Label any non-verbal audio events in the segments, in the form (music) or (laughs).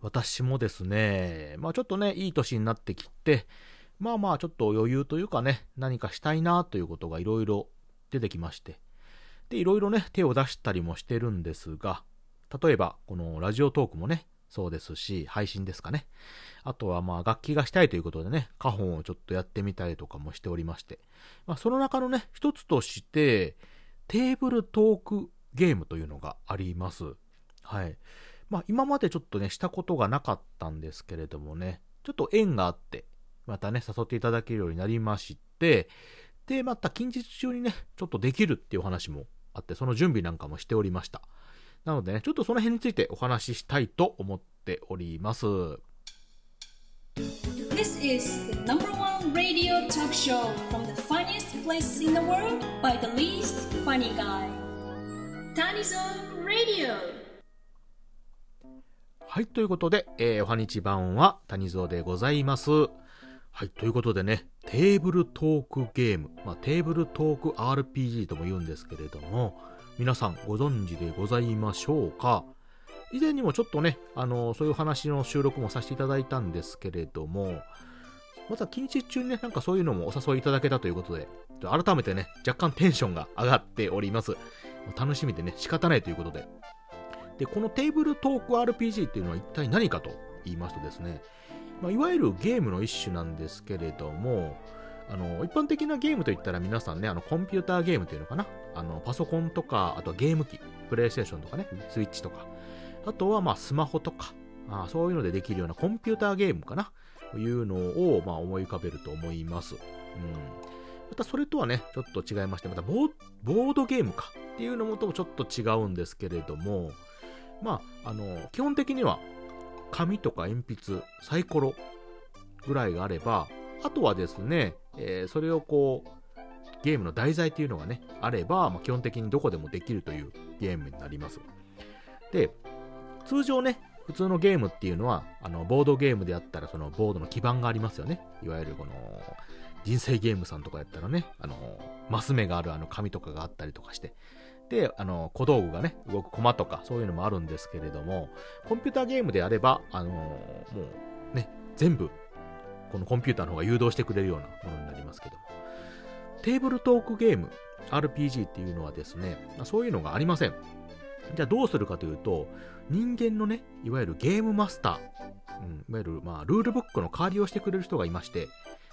私もですね、まあちょっとね、いい年になってきて、まあまあちょっと余裕というかね、何かしたいなということがいろいろ出てきまして、で、いろいろね、手を出したりもしてるんですが、例えば、このラジオトークもね、そうですし、配信ですかね。あとはまあ楽器がしたいということでね、花本をちょっとやってみたりとかもしておりまして、まあその中のね、一つとして、テーブルトークゲームというのがあります。はい。まあ今までちょっとね、したことがなかったんですけれどもね、ちょっと縁があって、またね、誘っていただけるようになりまして、で、また近日中にね、ちょっとできるっていう話もあって、その準備なんかもしておりました。なのでね、ちょっとその辺についてお話ししたいと思っております。This is the number one radio talk show from the funniest place in the world by the least funny guy. Tanizon Radio! はい、ということで、えー、おはにち版は谷蔵でございます。はい、ということでね、テーブルトークゲーム、まあ、テーブルトーク RPG とも言うんですけれども、皆さんご存知でございましょうか？以前にもちょっとね、あの、そういう話の収録もさせていただいたんですけれども、また近日中にね、なんかそういうのもお誘いいただけたということで、改めてね、若干テンションが上がっております。楽しみでね、仕方ないということで。で、このテーブルトーク RPG っていうのは一体何かと言いますとですね、まあ、いわゆるゲームの一種なんですけれども、あの、一般的なゲームといったら皆さんね、あの、コンピューターゲームというのかなあの、パソコンとか、あとはゲーム機、プレイステーションとかね、スイッチとか、あとはまあスマホとか、あそういうのでできるようなコンピューターゲームかなというのを、まあ、思い浮かべると思います。うん。またそれとはね、ちょっと違いまして、またボードゲームかっていうのもともちょっと違うんですけれども、まあ、あの、基本的には紙とか鉛筆、サイコロぐらいがあれば、あとはですね、えー、それをこう、ゲームの題材っていうのがね、あれば、まあ、基本的にどこでもできるというゲームになります。で、通常ね、普通のゲームっていうのは、あの、ボードゲームであったら、そのボードの基盤がありますよね。いわゆるこの、人生ゲームさんとかやったらね、あの、マス目があるあの紙とかがあったりとかして、で、あの、小道具がね、動くコマとか、そういうのもあるんですけれども、コンピューターゲームであれば、あの、もう、ね、全部、このコンピューターの方が誘導してくれるようなものになりますけども。テーブルトークゲーム、RPG っていうのはですね、そういうのがありません。じゃあどうするかというと、人間のね、いわゆるゲームマスター、うん、いわゆる、まあ、ルールブックの代わりをしてくれる人がいまして、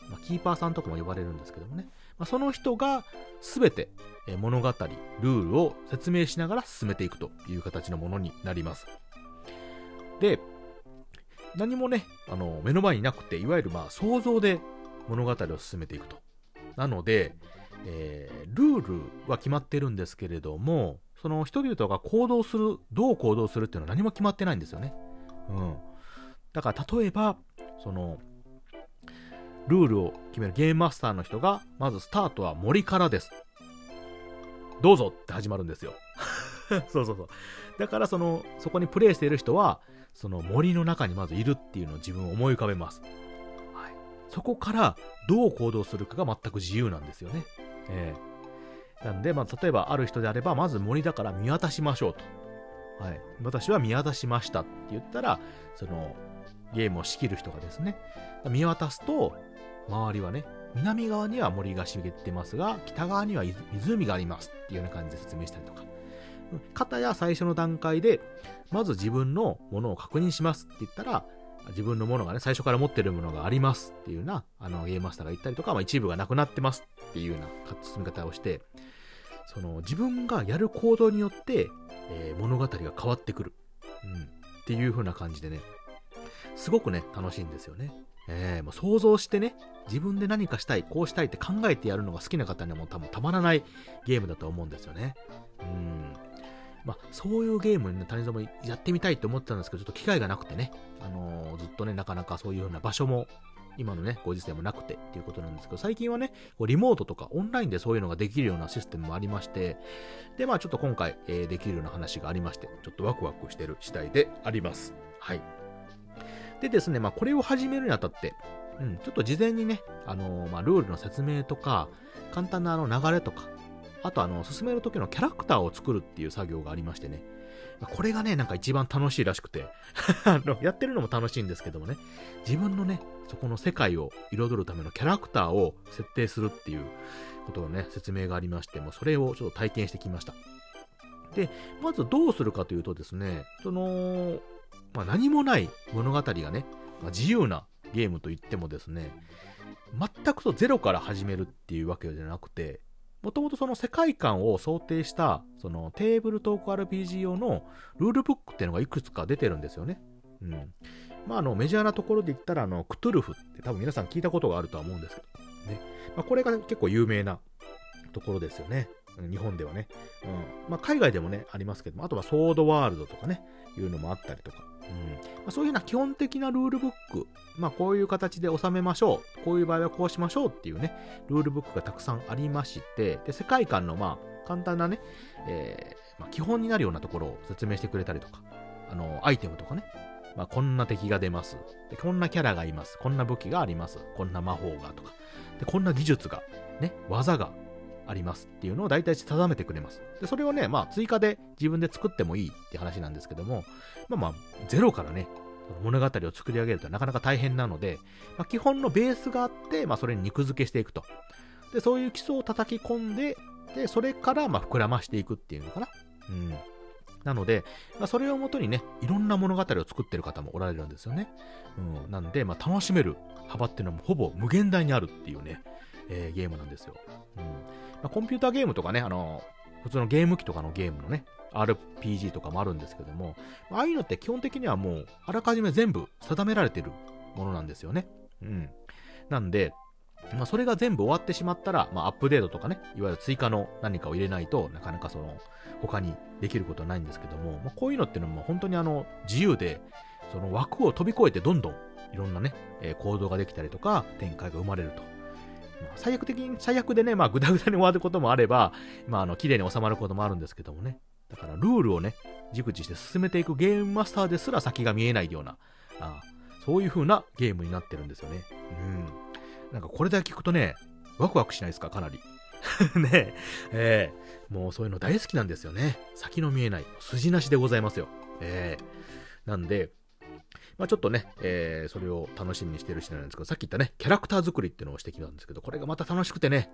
まあ、キーパーさんとかも呼ばれるんですけどもね、ま、その人が全て物語、ルールを説明しながら進めていくという形のものになります。で、何もね、あの、目の前になくて、いわゆるまあ想像で物語を進めていくと。なので、えー、ルールは決まってるんですけれども、その人々が行動する、どう行動するっていうのは何も決まってないんですよね。うん。だから例えば、その、ルールを決めるゲームマスターの人が、まずスタートは森からです。どうぞって始まるんですよ。(laughs) そうそうそう。だからその、そこにプレイしている人は、その森の中にまずいるっていうのを自分を思い浮かべます。はい。そこからどう行動するかが全く自由なんですよね。ええー、なんで、まあ、例えばある人であれば、まず森だから見渡しましょうと。はい。私は見渡しましたって言ったら、その、ゲームを仕切る人がですね、見渡すと、周りはね、南側には森が茂ってますが、北側には湖がありますっていうような感じで説明したりとか。方や最初の段階で、まず自分のものを確認しますって言ったら、自分のものがね、最初から持ってるものがありますっていうような、あの、ゲームマスターが言ったりとか、まあ、一部がなくなってますっていうような進み方をして、その、自分がやる行動によって、えー、物語が変わってくる。うん。っていう風な感じでね、すごくね、楽しいんですよね。えー、もう想像してね、自分で何かしたい、こうしたいって考えてやるのが好きな方にはもう多分たまらないゲームだと思うんですよね。うん。まあ、そういうゲームにね、谷沢もやってみたいって思ってたんですけど、ちょっと機会がなくてね、あのー、ずっとね、なかなかそういうような場所も、今のね、ご時世もなくてっていうことなんですけど、最近はね、リモートとかオンラインでそういうのができるようなシステムもありまして、で、まあちょっと今回、えー、できるような話がありまして、ちょっとワクワクしてる次第であります。はい。でですね、まあこれを始めるにあたって、うん、ちょっと事前にね、あのー、まあルールの説明とか、簡単なあの流れとか、あとあの、進める時のキャラクターを作るっていう作業がありましてね。これがね、なんか一番楽しいらしくて (laughs) あの、やってるのも楽しいんですけどもね、自分のね、そこの世界を彩るためのキャラクターを設定するっていうことのね、説明がありまして、もうそれをちょっと体験してきました。で、まずどうするかというとですね、その、まあ、何もない物語がね、まあ、自由なゲームといってもですね、全くとゼロから始めるっていうわけじゃなくて、もともとその世界観を想定した、そのテーブルトーク RPG 用のルールブックっていうのがいくつか出てるんですよね。うん。まあ、あの、メジャーなところで言ったら、あの、クトゥルフって多分皆さん聞いたことがあるとは思うんですけど、ね。まあ、これが結構有名なところですよね。日本ではね。うん。まあ、海外でもね、ありますけども、あとはソードワールドとかね、いうのもあったりとか。うん。まあ、そういうような基本的なルールブック、まあ、こういう形で収めましょう、こういう場合はこうしましょうっていうね、ルールブックがたくさんありまして、で世界観のまあ簡単なね、えーまあ、基本になるようなところを説明してくれたりとか、あのアイテムとかね、まあ、こんな敵が出ます。で、こんなキャラがいます、こんな武器があります、こんな魔法がとか、でこんな技術が、ね、技がありますっていうのを大体定めてくれます。で、それをね、まあ追加で自分で作ってもいいって話なんですけども、まあまあ、ゼロからね、物語を作り上げるとなかなか大変なので、まあ、基本のベースがあって、まあそれに肉付けしていくと。で、そういう基礎を叩き込んで、で、それからまあ膨らましていくっていうのかな。うん。なので、まあ、それをもとにね、いろんな物語を作ってる方もおられるんですよね。うん。なんで、まあ、楽しめる幅っていうのもほぼ無限大にあるっていうね、えー、ゲームなんですよ。うん。ま、コンピューターゲームとかね、あの、普通のゲーム機とかのゲームのね、RPG とかもあるんですけども、ああいうのって基本的にはもう、あらかじめ全部定められてるものなんですよね。うん。なんで、まあ、それが全部終わってしまったら、まあ、アップデートとかね、いわゆる追加の何かを入れないとなかなかその、他にできることはないんですけども、まあ、こういうのっていうのも本当にあの、自由で、その枠を飛び越えてどんどんいろんなね、え、行動ができたりとか、展開が生まれると。最悪的に、最悪でね、まあ、ぐだぐだに終わることもあれば、(laughs) まあ、あの、綺麗に収まることもあるんですけどもね。だから、ルールをね、熟知して進めていくゲームマスターですら先が見えないような、あそういう風なゲームになってるんですよね。うん。なんか、これだけ聞くとね、ワクワクしないですか、かなり。(laughs) ねえ、ー、もうそういうの大好きなんですよね。先の見えない、筋なしでございますよ。えー、なんで、まあ、ちょっとね、えー、それを楽しみにしてる人なんですけど、さっき言ったね、キャラクター作りっていうのをしてきたんですけど、これがまた楽しくてね、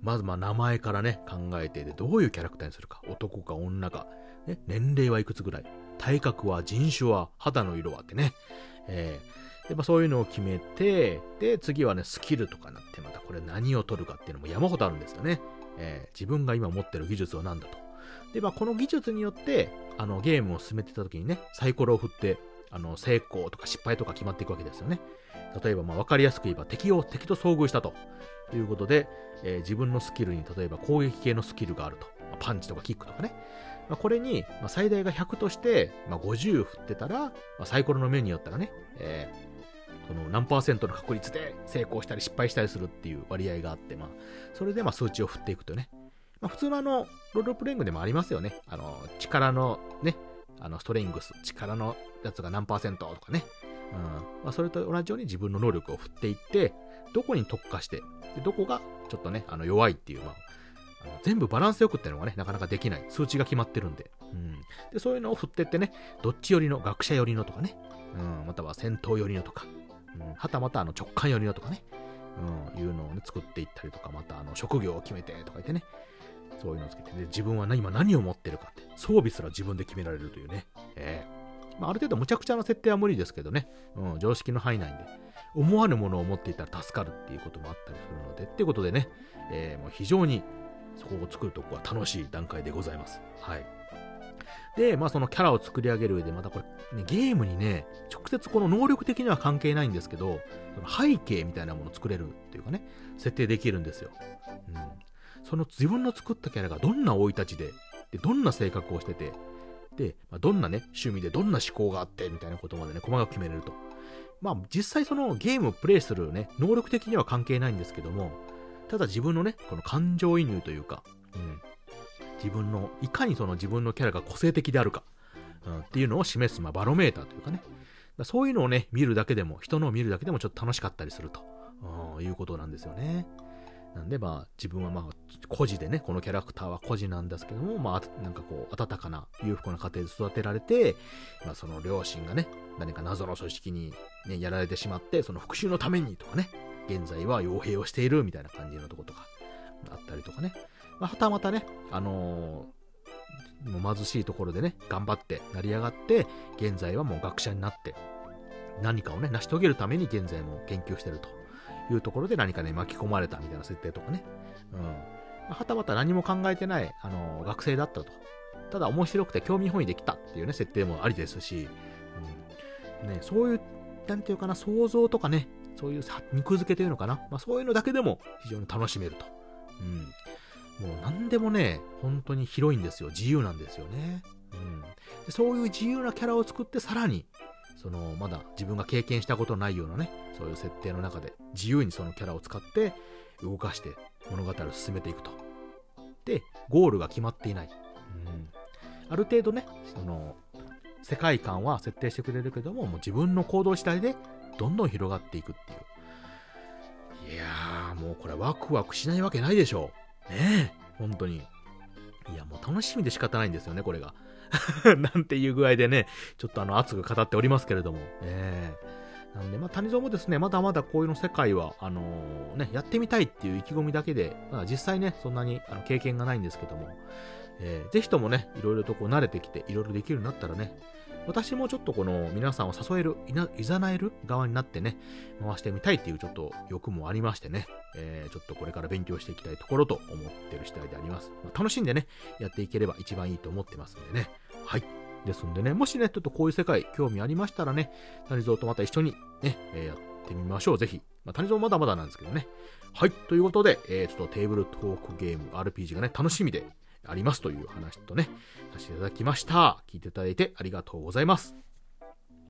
まずまあ名前からね、考えて、で、どういうキャラクターにするか、男か女か、ね、年齢はいくつぐらい、体格は、人種は、肌の色はってね、えー、で、まあそういうのを決めて、で、次はね、スキルとかなって、またこれ何を取るかっていうのも山ほどあるんですよね。えー、自分が今持ってる技術は何だと。で、まあこの技術によって、あの、ゲームを進めてた時にね、サイコロを振って、あの、成功とか失敗とか決まっていくわけですよね。例えば、まあ、わかりやすく言えば敵を、敵と遭遇したということで、えー、自分のスキルに例えば攻撃系のスキルがあると。まあ、パンチとかキックとかね。まあ、これに、まあ、最大が100として、まあ、50振ってたら、まあ、サイコロの面によったらね、えー、この何パーセントの確率で成功したり失敗したりするっていう割合があって、まあ、それでまあ数値を振っていくとね。まあ、普通のあの、ロールプレイングでもありますよね。あの、力のね、あの、ストレングス、力のやつが何パーセントとかね。うん。まあ、それと同じように自分の能力を振っていって、どこに特化して、でどこがちょっとね、あの、弱いっていう、まあ、あの全部バランスよくっていうのがね、なかなかできない。数値が決まってるんで。うん。で、そういうのを振ってってね、どっち寄りの、学者寄りのとかね。うん。または戦闘寄りのとか。うん。はたまたあの直感寄りのとかね。うん。いうのをね、作っていったりとか、またあの、職業を決めてとか言ってね。そういうのをつけて、で、自分は今何を持ってるかって、装備すら自分で決められるというね。ええー、まあ、ある程度むちゃくちゃな設定は無理ですけどね。うん、常識の範囲内で。思わぬものを持っていたら助かるっていうこともあったりするので、っていうことでね、えー、もう非常にそこを作るとこは楽しい段階でございます。はい。で、まあそのキャラを作り上げる上で、またこれ、ね、ゲームにね、直接この能力的には関係ないんですけど、背景みたいなものを作れるっていうかね、設定できるんですよ。うん。その自分の作ったキャラがどんな生い立ちで、で、どんな性格をしてて、で、まあ、どんなね、趣味でどんな思考があって、みたいなことまでね、細かく決めれると。まあ、実際そのゲームをプレイするね、能力的には関係ないんですけども、ただ自分のね、この感情移入というか、うん、自分の、いかにその自分のキャラが個性的であるか、うん、っていうのを示す、まあ、バロメーターというかね、だそういうのをね、見るだけでも、人のを見るだけでもちょっと楽しかったりすると、うん、いうことなんですよね。なんでまあ自分はまあ孤児でね、このキャラクターは孤児なんですけども、まあなんかこう温かな裕福な家庭で育てられて、まあその両親がね、何か謎の組織にね、やられてしまって、その復讐のためにとかね、現在は傭兵をしているみたいな感じのとことかあったりとかね。まあ、はたまたね、あのー、もう貧しいところでね、頑張って成り上がって、現在はもう学者になって、何かをね、成し遂げるために現在も研究してるというところで何かね、巻き込まれたみたいな設定とかね。うん。はたまた何も考えてない、あの、学生だったと。ただ面白くて興味本位できたっていうね、設定もありですし、うん。ね、そういう、なんていうかな、想像とかね、そういう肉付けというのかな。まあそういうのだけでも非常に楽しめると。うん。もう何でもね、本当に広いんですよ。自由なんですよね。うん。でそういう自由なキャラを作ってさらに、その、まだ自分が経験したことないようなね、そういう設定の中で自由にそのキャラを使って動かして物語を進めていくと。で、ゴールが決まっていない。うん。ある程度ね、その、世界観は設定してくれるけども、もう自分の行動次第でどんどん広がっていくっていう。いやー、もうこれワクワクしないわけないでしょう。ねえ、本当に。いや、もう楽しみで仕方ないんですよね、これが。(laughs) なんていう具合でね、ちょっとあの熱く語っておりますけれども。えー、なんで、まあ、谷蔵もですね、まだまだこういうの世界は、あのー、ね、やってみたいっていう意気込みだけで、まあ、実際ね、そんなにあの経験がないんですけども、えー、ぜひともね、いろいろとこう慣れてきて、いろいろできるようになったらね、私もちょっとこの皆さんを誘える、いざなえる側になってね、回してみたいっていうちょっと欲もありましてね、えー、ちょっとこれから勉強していきたいところと思ってる次第であります。まあ、楽しんでね、やっていければ一番いいと思ってますんでね。はい。ですんでね、もしね、ちょっとこういう世界興味ありましたらね、谷蔵とまた一緒にね、えー、やってみましょう。ぜひ。まあ、谷蔵まだまだなんですけどね。はい。ということで、えー、ちょっとテーブルトークゲーム RPG がね、楽しみでありますという話とね、させていただきました。聞いていただいてありがとうございます。